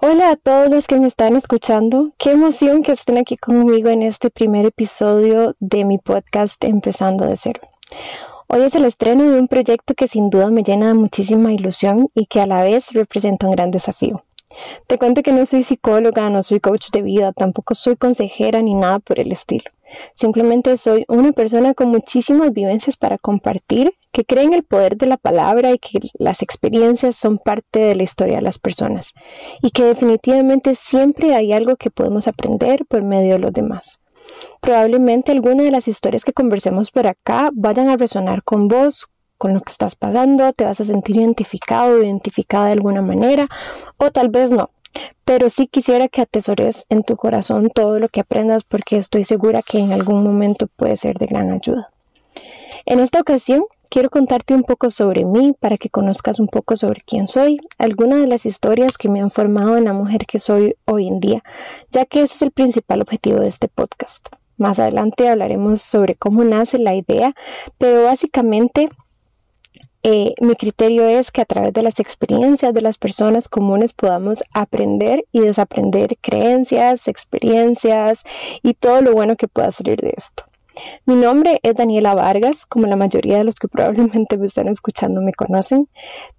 Hola a todos los que me están escuchando. Qué emoción que estén aquí conmigo en este primer episodio de mi podcast Empezando de cero. Hoy es el estreno de un proyecto que sin duda me llena de muchísima ilusión y que a la vez representa un gran desafío. Te cuento que no soy psicóloga, no soy coach de vida, tampoco soy consejera ni nada por el estilo. Simplemente soy una persona con muchísimas vivencias para compartir, que cree en el poder de la palabra y que las experiencias son parte de la historia de las personas y que definitivamente siempre hay algo que podemos aprender por medio de los demás. Probablemente algunas de las historias que conversemos por acá vayan a resonar con vos, con lo que estás pasando, te vas a sentir identificado identificada de alguna manera, o tal vez no. Pero sí quisiera que atesores en tu corazón todo lo que aprendas porque estoy segura que en algún momento puede ser de gran ayuda. En esta ocasión quiero contarte un poco sobre mí para que conozcas un poco sobre quién soy, algunas de las historias que me han formado en la mujer que soy hoy en día, ya que ese es el principal objetivo de este podcast. Más adelante hablaremos sobre cómo nace la idea, pero básicamente eh, mi criterio es que a través de las experiencias de las personas comunes podamos aprender y desaprender creencias, experiencias y todo lo bueno que pueda salir de esto. Mi nombre es Daniela Vargas, como la mayoría de los que probablemente me están escuchando me conocen.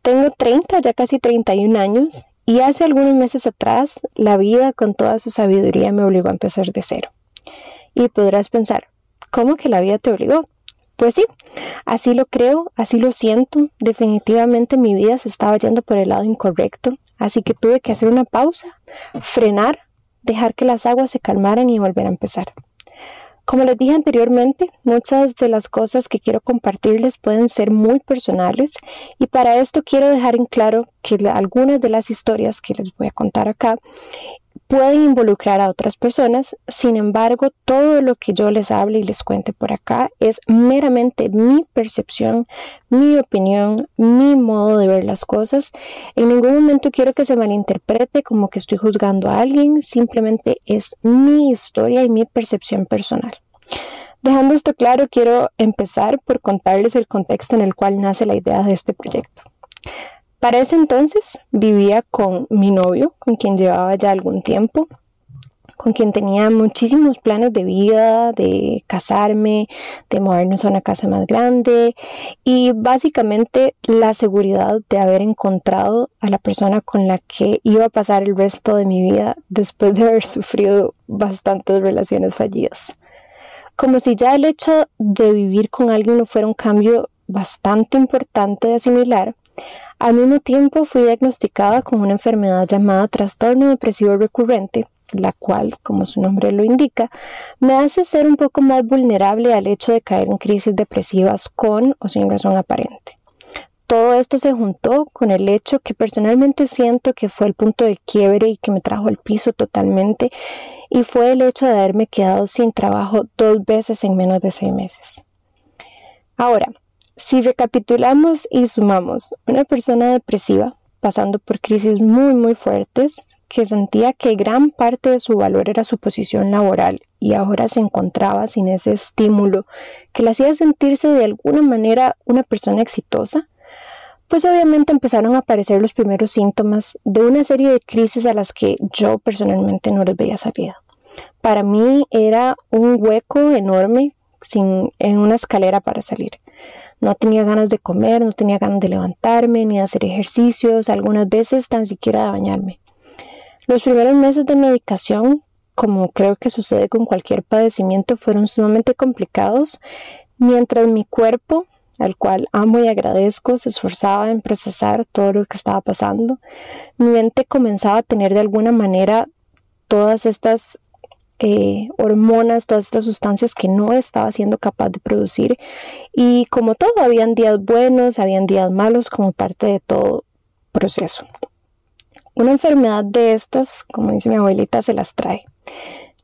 Tengo 30, ya casi 31 años y hace algunos meses atrás la vida con toda su sabiduría me obligó a empezar de cero. Y podrás pensar, ¿cómo que la vida te obligó? Pues sí, así lo creo, así lo siento. Definitivamente mi vida se estaba yendo por el lado incorrecto, así que tuve que hacer una pausa, frenar, dejar que las aguas se calmaran y volver a empezar. Como les dije anteriormente, muchas de las cosas que quiero compartirles pueden ser muy personales y para esto quiero dejar en claro que algunas de las historias que les voy a contar acá pueden involucrar a otras personas, sin embargo, todo lo que yo les hable y les cuente por acá es meramente mi percepción, mi opinión, mi modo de ver las cosas. En ningún momento quiero que se malinterprete como que estoy juzgando a alguien, simplemente es mi historia y mi percepción personal. Dejando esto claro, quiero empezar por contarles el contexto en el cual nace la idea de este proyecto. Para ese entonces vivía con mi novio, con quien llevaba ya algún tiempo, con quien tenía muchísimos planes de vida, de casarme, de movernos a una casa más grande y básicamente la seguridad de haber encontrado a la persona con la que iba a pasar el resto de mi vida después de haber sufrido bastantes relaciones fallidas. Como si ya el hecho de vivir con alguien no fuera un cambio bastante importante de asimilar, al mismo tiempo fui diagnosticada con una enfermedad llamada trastorno depresivo recurrente, la cual, como su nombre lo indica, me hace ser un poco más vulnerable al hecho de caer en crisis depresivas con o sin razón aparente. Todo esto se juntó con el hecho que personalmente siento que fue el punto de quiebre y que me trajo al piso totalmente, y fue el hecho de haberme quedado sin trabajo dos veces en menos de seis meses. Ahora, si recapitulamos y sumamos, una persona depresiva pasando por crisis muy muy fuertes, que sentía que gran parte de su valor era su posición laboral y ahora se encontraba sin ese estímulo que le hacía sentirse de alguna manera una persona exitosa, pues obviamente empezaron a aparecer los primeros síntomas de una serie de crisis a las que yo personalmente no les veía salida. Para mí era un hueco enorme sin, en una escalera para salir. No tenía ganas de comer, no tenía ganas de levantarme, ni de hacer ejercicios, algunas veces tan siquiera de bañarme. Los primeros meses de medicación, como creo que sucede con cualquier padecimiento, fueron sumamente complicados, mientras mi cuerpo, al cual amo y agradezco, se esforzaba en procesar todo lo que estaba pasando, mi mente comenzaba a tener de alguna manera todas estas eh, hormonas, todas estas sustancias que no estaba siendo capaz de producir. Y como todo, habían días buenos, habían días malos como parte de todo proceso. Una enfermedad de estas, como dice mi abuelita, se las trae.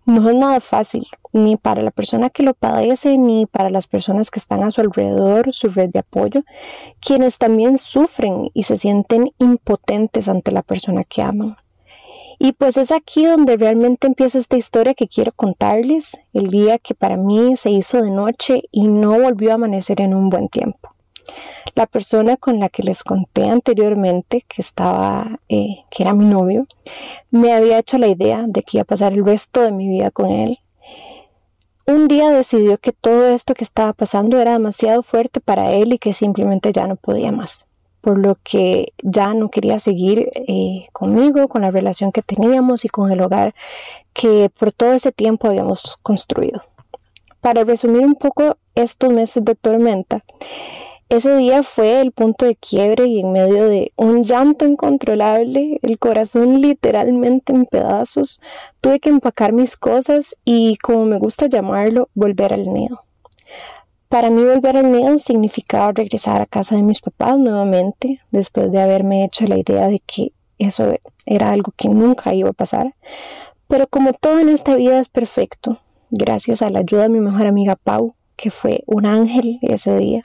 No es nada fácil, ni para la persona que lo padece, ni para las personas que están a su alrededor, su red de apoyo, quienes también sufren y se sienten impotentes ante la persona que aman. Y pues es aquí donde realmente empieza esta historia que quiero contarles, el día que para mí se hizo de noche y no volvió a amanecer en un buen tiempo. La persona con la que les conté anteriormente, que estaba, eh, que era mi novio, me había hecho la idea de que iba a pasar el resto de mi vida con él. Un día decidió que todo esto que estaba pasando era demasiado fuerte para él y que simplemente ya no podía más por lo que ya no quería seguir eh, conmigo, con la relación que teníamos y con el hogar que por todo ese tiempo habíamos construido. Para resumir un poco estos meses de tormenta, ese día fue el punto de quiebre y en medio de un llanto incontrolable, el corazón literalmente en pedazos, tuve que empacar mis cosas y, como me gusta llamarlo, volver al nido. Para mí volver al nido significaba regresar a casa de mis papás nuevamente, después de haberme hecho la idea de que eso era algo que nunca iba a pasar. Pero como todo en esta vida es perfecto, gracias a la ayuda de mi mejor amiga Pau, que fue un ángel ese día,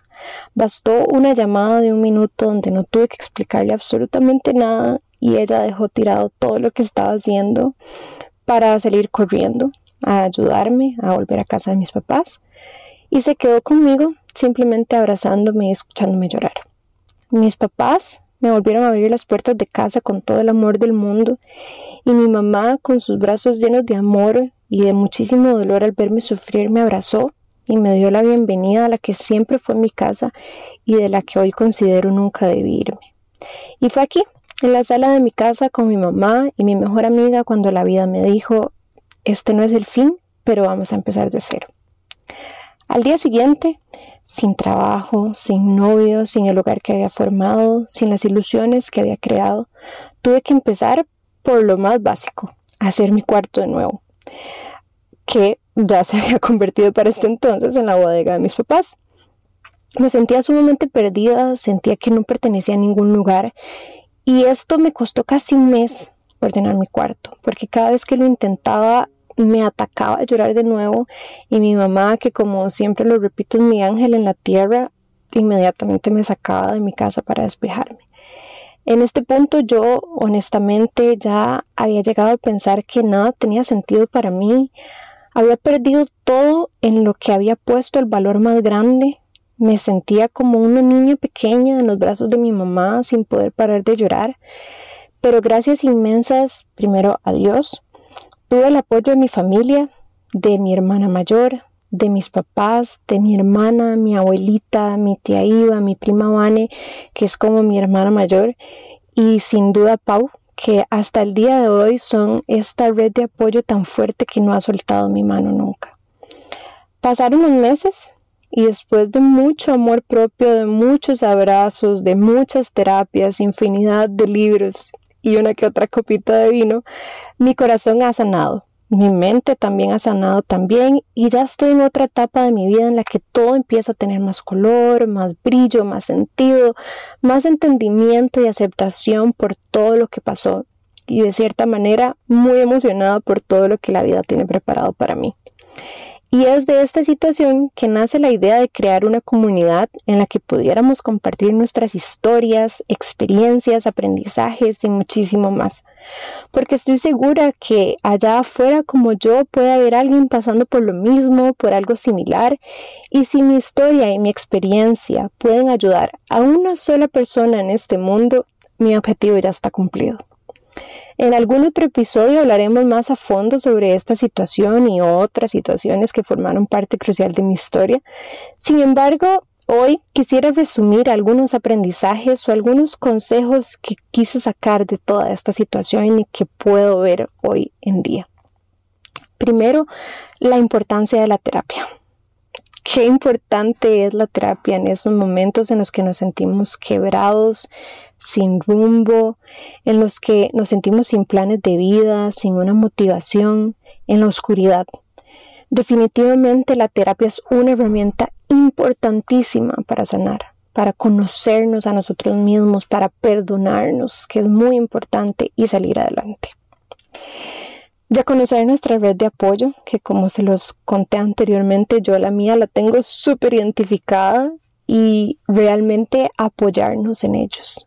bastó una llamada de un minuto donde no tuve que explicarle absolutamente nada y ella dejó tirado todo lo que estaba haciendo para salir corriendo a ayudarme a volver a casa de mis papás y se quedó conmigo simplemente abrazándome y escuchándome llorar. Mis papás me volvieron a abrir las puertas de casa con todo el amor del mundo y mi mamá con sus brazos llenos de amor y de muchísimo dolor al verme sufrir me abrazó y me dio la bienvenida a la que siempre fue mi casa y de la que hoy considero nunca debí irme. Y fue aquí, en la sala de mi casa con mi mamá y mi mejor amiga cuando la vida me dijo, este no es el fin, pero vamos a empezar de cero. Al día siguiente, sin trabajo, sin novio, sin el hogar que había formado, sin las ilusiones que había creado, tuve que empezar por lo más básico, hacer mi cuarto de nuevo, que ya se había convertido para este entonces en la bodega de mis papás. Me sentía sumamente perdida, sentía que no pertenecía a ningún lugar y esto me costó casi un mes ordenar mi cuarto, porque cada vez que lo intentaba me atacaba a llorar de nuevo. Y mi mamá, que como siempre lo repito es mi ángel en la tierra, inmediatamente me sacaba de mi casa para despejarme. En este punto yo honestamente ya había llegado a pensar que nada tenía sentido para mí, había perdido todo en lo que había puesto el valor más grande, me sentía como una niña pequeña en los brazos de mi mamá sin poder parar de llorar, pero gracias inmensas primero a Dios, Tuve el apoyo de mi familia, de mi hermana mayor, de mis papás, de mi hermana, mi abuelita, mi tía Iva, mi prima Vane, que es como mi hermana mayor, y sin duda Pau, que hasta el día de hoy son esta red de apoyo tan fuerte que no ha soltado mi mano nunca. Pasaron unos meses y después de mucho amor propio, de muchos abrazos, de muchas terapias, infinidad de libros y una que otra copita de vino, mi corazón ha sanado. Mi mente también ha sanado también y ya estoy en otra etapa de mi vida en la que todo empieza a tener más color, más brillo, más sentido, más entendimiento y aceptación por todo lo que pasó y de cierta manera muy emocionada por todo lo que la vida tiene preparado para mí. Y es de esta situación que nace la idea de crear una comunidad en la que pudiéramos compartir nuestras historias, experiencias, aprendizajes y muchísimo más. Porque estoy segura que allá afuera como yo puede haber alguien pasando por lo mismo, por algo similar. Y si mi historia y mi experiencia pueden ayudar a una sola persona en este mundo, mi objetivo ya está cumplido. En algún otro episodio hablaremos más a fondo sobre esta situación y otras situaciones que formaron parte crucial de mi historia. Sin embargo, hoy quisiera resumir algunos aprendizajes o algunos consejos que quise sacar de toda esta situación y que puedo ver hoy en día. Primero, la importancia de la terapia qué importante es la terapia en esos momentos en los que nos sentimos quebrados, sin rumbo, en los que nos sentimos sin planes de vida, sin una motivación, en la oscuridad. Definitivamente la terapia es una herramienta importantísima para sanar, para conocernos a nosotros mismos, para perdonarnos, que es muy importante y salir adelante. De conocer nuestra red de apoyo, que como se los conté anteriormente, yo la mía la tengo súper identificada y realmente apoyarnos en ellos,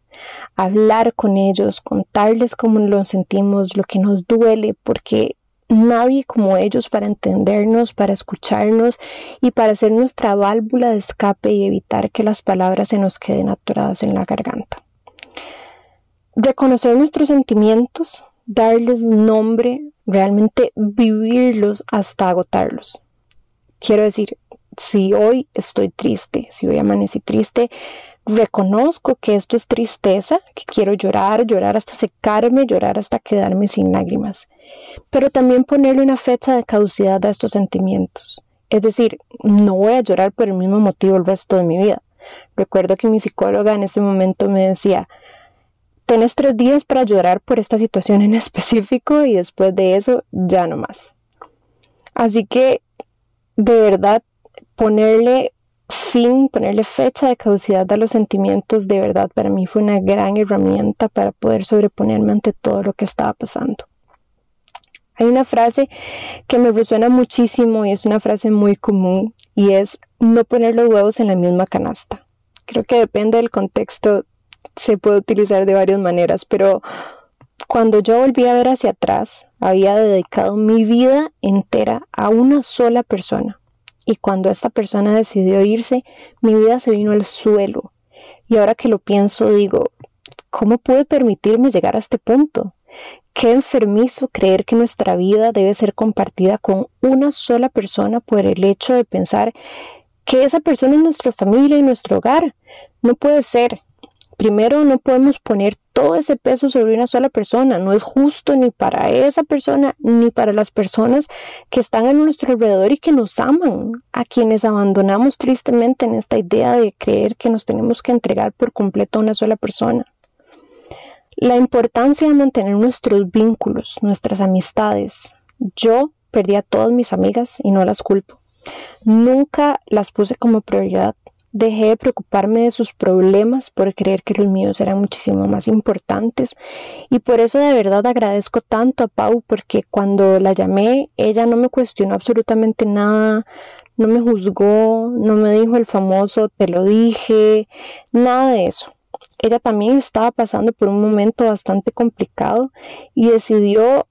hablar con ellos, contarles cómo nos sentimos, lo que nos duele, porque nadie como ellos para entendernos, para escucharnos y para ser nuestra válvula de escape y evitar que las palabras se nos queden atoradas en la garganta. Reconocer nuestros sentimientos, darles nombre, realmente vivirlos hasta agotarlos. Quiero decir, si hoy estoy triste, si hoy amanecí triste, reconozco que esto es tristeza, que quiero llorar, llorar hasta secarme, llorar hasta quedarme sin lágrimas, pero también ponerle una fecha de caducidad a estos sentimientos. Es decir, no voy a llorar por el mismo motivo el resto de mi vida. Recuerdo que mi psicóloga en ese momento me decía, tenés tres días para llorar por esta situación en específico y después de eso ya no más. Así que de verdad ponerle fin, ponerle fecha de caducidad a los sentimientos, de verdad para mí fue una gran herramienta para poder sobreponerme ante todo lo que estaba pasando. Hay una frase que me resuena muchísimo y es una frase muy común y es no poner los huevos en la misma canasta. Creo que depende del contexto, se puede utilizar de varias maneras, pero cuando yo volví a ver hacia atrás, había dedicado mi vida entera a una sola persona, y cuando esta persona decidió irse, mi vida se vino al suelo. Y ahora que lo pienso, digo, ¿cómo pude permitirme llegar a este punto? Qué enfermizo creer que nuestra vida debe ser compartida con una sola persona por el hecho de pensar que esa persona es nuestra familia y nuestro hogar. No puede ser. Primero, no podemos poner todo ese peso sobre una sola persona. No es justo ni para esa persona ni para las personas que están a nuestro alrededor y que nos aman, a quienes abandonamos tristemente en esta idea de creer que nos tenemos que entregar por completo a una sola persona. La importancia de mantener nuestros vínculos, nuestras amistades. Yo perdí a todas mis amigas y no las culpo. Nunca las puse como prioridad Dejé de preocuparme de sus problemas por creer que los míos eran muchísimo más importantes y por eso de verdad agradezco tanto a Pau porque cuando la llamé ella no me cuestionó absolutamente nada, no me juzgó, no me dijo el famoso te lo dije, nada de eso. Ella también estaba pasando por un momento bastante complicado y decidió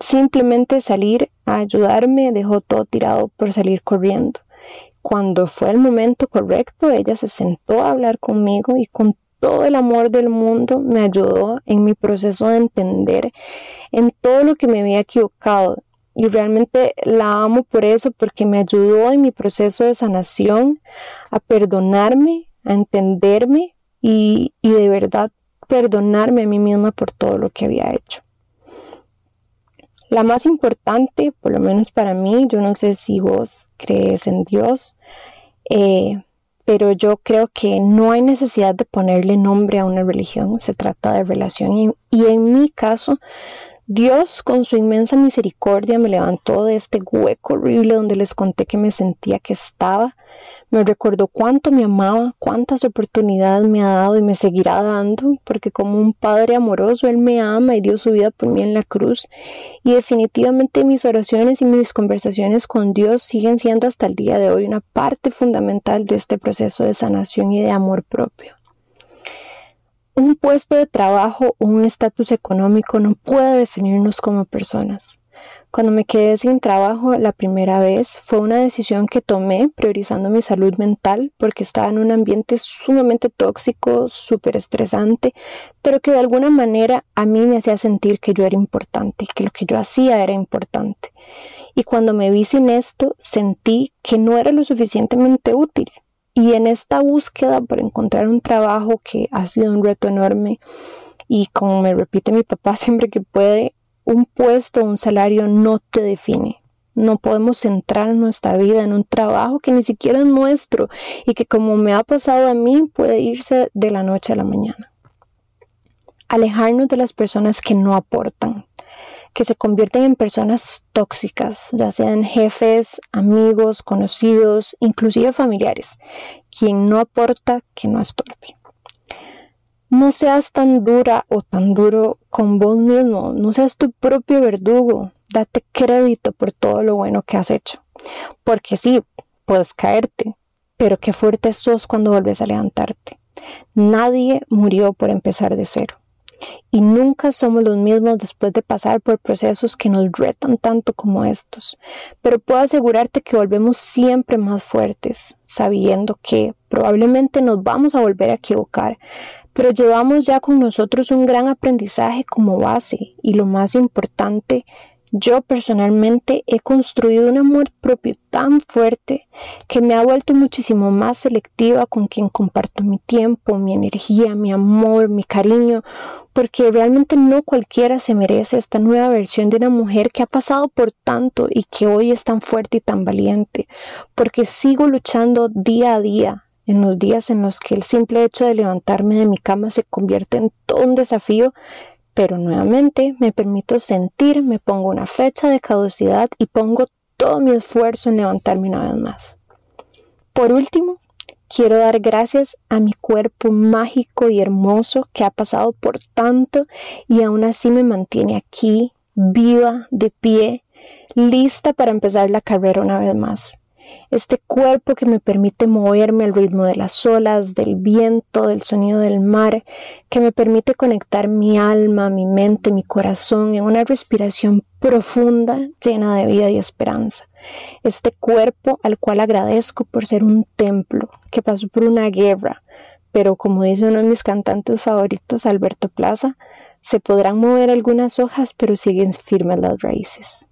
simplemente salir a ayudarme, dejó todo tirado por salir corriendo. Cuando fue el momento correcto, ella se sentó a hablar conmigo y con todo el amor del mundo me ayudó en mi proceso de entender en todo lo que me había equivocado. Y realmente la amo por eso, porque me ayudó en mi proceso de sanación a perdonarme, a entenderme y, de verdad perdonarme a mí misma por todo lo que había hecho. La más importante, por lo menos para mí, yo no sé si vos crees en Dios, eh, pero yo creo que no hay necesidad de ponerle nombre a una religión, se trata de relación y, y en mi caso Dios, con su inmensa misericordia, me levantó de este hueco horrible donde les conté que me sentía que estaba. Me recordó cuánto me amaba, cuántas oportunidades me ha dado y me seguirá dando, porque como un padre amoroso, Él me ama y dio su vida por mí en la cruz. Y definitivamente mis oraciones y mis conversaciones con Dios siguen siendo hasta el día de hoy una parte fundamental de este proceso de sanación y de amor propio. Un puesto de trabajo o un estatus económico no puede definirnos como personas. Cuando me quedé sin trabajo la primera vez fue una decisión que tomé priorizando mi salud mental porque estaba en un ambiente sumamente tóxico, súper estresante, pero que de alguna manera a mí me hacía sentir que yo era importante, que lo que yo hacía era importante. Y cuando me vi sin esto, sentí que no era lo suficientemente útil y en esta búsqueda por encontrar un trabajo que ha sido un reto enorme y como me repite mi papá siempre que puede, un puesto, un salario no te define. No podemos centrar nuestra vida en un trabajo que ni siquiera es nuestro y que como me ha pasado a mí puede irse de la noche a la mañana. Alejarnos de las personas que no aportan, que se convierten en personas tóxicas, ya sean jefes, amigos, conocidos, inclusive familiares. Quien no aporta, que no estorbe. No seas tan dura o tan duro con vos mismo, no seas tu propio verdugo, date crédito por todo lo bueno que has hecho. Porque sí, puedes caerte, pero qué fuerte sos cuando vuelves a levantarte. Nadie murió por empezar de cero. Y nunca somos los mismos después de pasar por procesos que nos retan tanto como estos. Pero puedo asegurarte que volvemos siempre más fuertes, sabiendo que probablemente nos vamos a volver a equivocar, pero llevamos ya con nosotros un gran aprendizaje como base y lo más importante, yo personalmente he construido un amor propio tan fuerte que me ha vuelto muchísimo más selectiva con quien comparto mi tiempo, mi energía, mi amor, mi cariño, porque realmente no cualquiera se merece esta nueva versión de una mujer que ha pasado por tanto y que hoy es tan fuerte y tan valiente, porque sigo luchando día a día en los días en los que el simple hecho de levantarme de mi cama se convierte en todo un desafío pero nuevamente me permito sentir, me pongo una fecha de caducidad y pongo todo mi esfuerzo en levantarme una vez más. Por último, quiero dar gracias a mi cuerpo mágico y hermoso que ha pasado por tanto y aún así me mantiene aquí, viva, de pie, lista para empezar la carrera una vez más este cuerpo que me permite moverme al ritmo de las olas, del viento, del sonido del mar, que me permite conectar mi alma, mi mente, mi corazón en una respiración profunda, llena de vida y esperanza. Este cuerpo al cual agradezco por ser un templo que pasó por una guerra, pero como dice uno de mis cantantes favoritos, Alberto Plaza, se podrán mover algunas hojas, pero siguen firmes las raíces.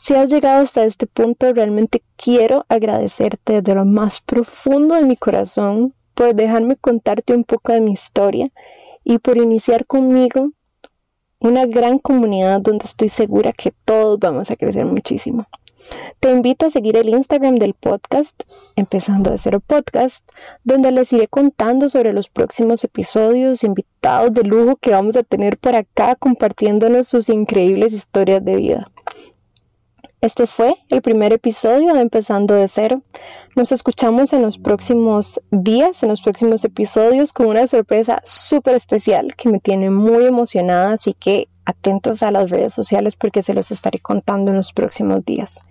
Si has llegado hasta este punto, realmente quiero agradecerte de lo más profundo de mi corazón por dejarme contarte un poco de mi historia y por iniciar conmigo una gran comunidad donde estoy segura que todos vamos a crecer muchísimo. Te invito a seguir el Instagram del podcast, empezando de cero podcast, donde les iré contando sobre los próximos episodios, invitados de lujo que vamos a tener por acá compartiéndonos sus increíbles historias de vida. Este fue el primer episodio de Empezando de Cero. Nos escuchamos en los próximos días, en los próximos episodios, con una sorpresa súper especial que me tiene muy emocionada, así que atentos a las redes sociales porque se los estaré contando en los próximos días.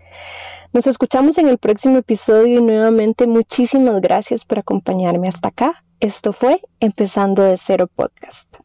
Nos escuchamos en el próximo episodio y nuevamente muchísimas gracias por acompañarme hasta acá. Esto fue Empezando de Cero Podcast.